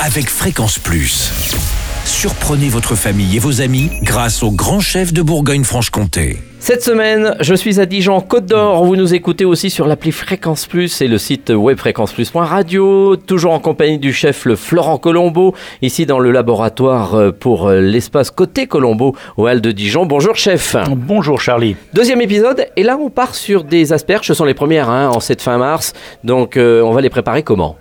avec Fréquence Plus. Surprenez votre famille et vos amis grâce au grand chef de Bourgogne-Franche-Comté. Cette semaine, je suis à Dijon, Côte d'Or. Vous nous écoutez aussi sur l'appli Fréquence Plus et le site web fréquenceplus.radio. Toujours en compagnie du chef le Florent Colombo, ici dans le laboratoire euh, pour euh, l'espace côté Colombo au Hall de Dijon. Bonjour chef. Bonjour Charlie. Deuxième épisode, et là on part sur des asperges. Ce sont les premières hein, en cette fin mars. Donc euh, on va les préparer comment?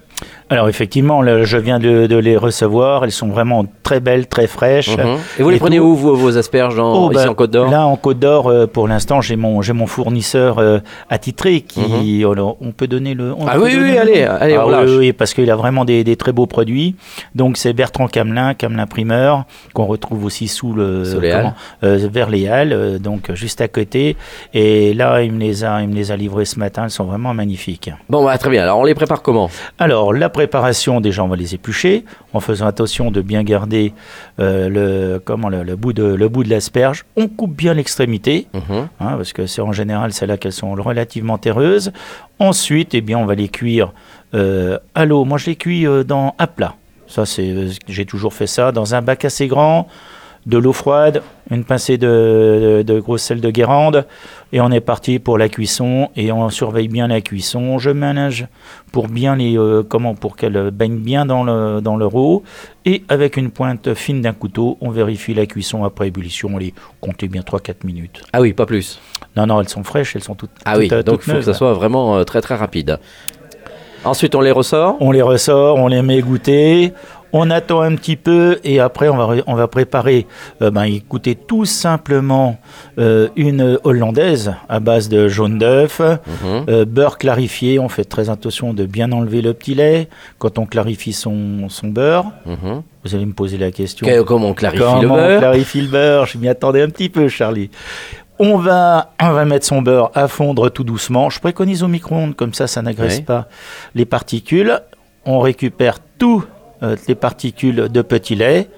Alors effectivement, je viens de, les recevoir. Elles sont vraiment très belles, très fraîches. Mhm. Et vous les prenez où vos asperges oh, ici bah, en Côte d'Or Là en Côte d'Or, euh, pour l'instant, j'ai mon j'ai mon fournisseur euh, attitré qui. Mhm. on peut donner le. ah oui oui, allez allez ah, oui, oui, parce qu'il a vraiment des, des, très beaux produits. Donc c'est Bertrand Camelin, Camelin Primeur, qu'on retrouve aussi sous le euh, vers les Halles, donc juste à côté. Et là, il me les a il me les a livrés ce matin. Elles sont vraiment magnifiques. Bon bah, très bien. Alors on les prépare comment? Alors la préparation, déjà on va les éplucher en faisant attention de bien garder euh, le, comment, le, bout de, le bout de l'asperge. On coupe bien l'extrémité, mhm. hein, parce que c'est en général c'est là qu'elles sont relativement terreuses. Ensuite, eh bien, on va les cuire euh, à l'eau. Moi, je les cuis euh, dans, à plat. Ça, c'est, j'ai toujours fait ça dans un bac assez grand de l'eau froide, une pincée de, de, gros sel de Guérande, et on est parti pour la cuisson, et on surveille bien la cuisson. Je ménage pour bien les, euh, comment, pour qu'elle baigne bien dans le, dans le et avec une pointe fine d'un couteau, on vérifie la cuisson après ébullition, on les comptez bien 3-4 minutes. Ah oui, pas plus. Non, non, elles sont fraîches, elles sont toutes. Ah oui, donc il faut que ça soit vraiment euh, très très rapide. Ensuite, on les ressort On les ressort, on les met goûter, on attend un petit peu et après on va, on va préparer, euh, ben, écoutez, tout simplement euh, une hollandaise à base de jaune d'œuf, mhm. euh, beurre clarifié. On fait très attention de bien enlever le petit lait quand on clarifie son, son beurre. Mhm. Vous allez me poser la question. comment on clarifie le beurre on clarifie le beurre? Je m'y attendais un petit peu, Charlie. On va, on va mettre son beurre à fondre tout doucement. Je préconise au micro-ondes, comme ça, ça n'agresse pas les particules. On récupère tout les particules de petit lait.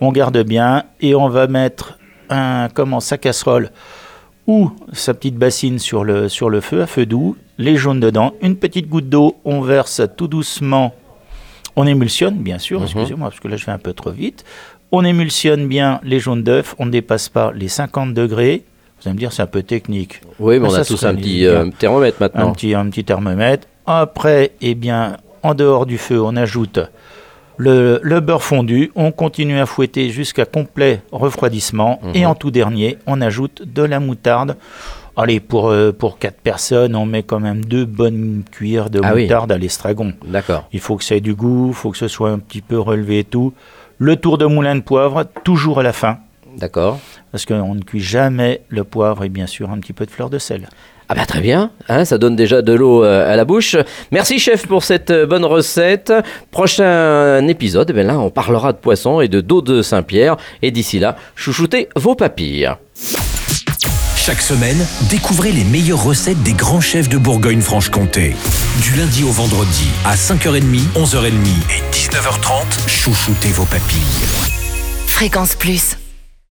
On garde bien et on va mettre un, comment, sa casserole ou sa petite bassine sur le, sur le feu, à feu doux, les jaunes dedans, une petite goutte d'eau, on verse tout doucement, on émulsionne bien sûr, mhm. excusez-moi parce que là je vais un peu trop vite, on émulsionne bien les jaunes d'œufs, on ne dépasse pas les 50 degrés, vous allez me dire c'est un peu technique. Oui, mais on a tous un petit euh, thermomètre maintenant. Un petit, un petit thermomètre. Après, eh bien, en dehors du feu, on ajoute le, beurre fondu, on continue à fouetter jusqu'à complet refroidissement. Et mhm. en tout dernier, on ajoute de la moutarde. Allez, pour, euh, pour 4 personnes, on met quand même deux bonnes cuillères de ah moutarde à l'estragon. D'accord. Il faut que ça ait du goût, il faut que ce soit un petit peu relevé et tout. Le tour de moulin de poivre, toujours à la fin. D'accord. Parce qu'on ne cuit jamais le poivre et bien sûr un petit peu de fleur de sel. Ah bah très bien, hein, ça donne déjà de l'eau euh, à la bouche. Merci chef pour cette euh, bonne recette. Prochain épisode, eh ben là on parlera de poisson et de dos de Saint-Pierre. Et d'ici là, chouchoutez vos papilles. Chaque semaine, découvrez les meilleures recettes des grands chefs de Bourgogne-Franche-Comté. Du lundi au vendredi, à 5h30, 11h30 et 19h30, chouchoutez vos papilles. Fréquence Plus.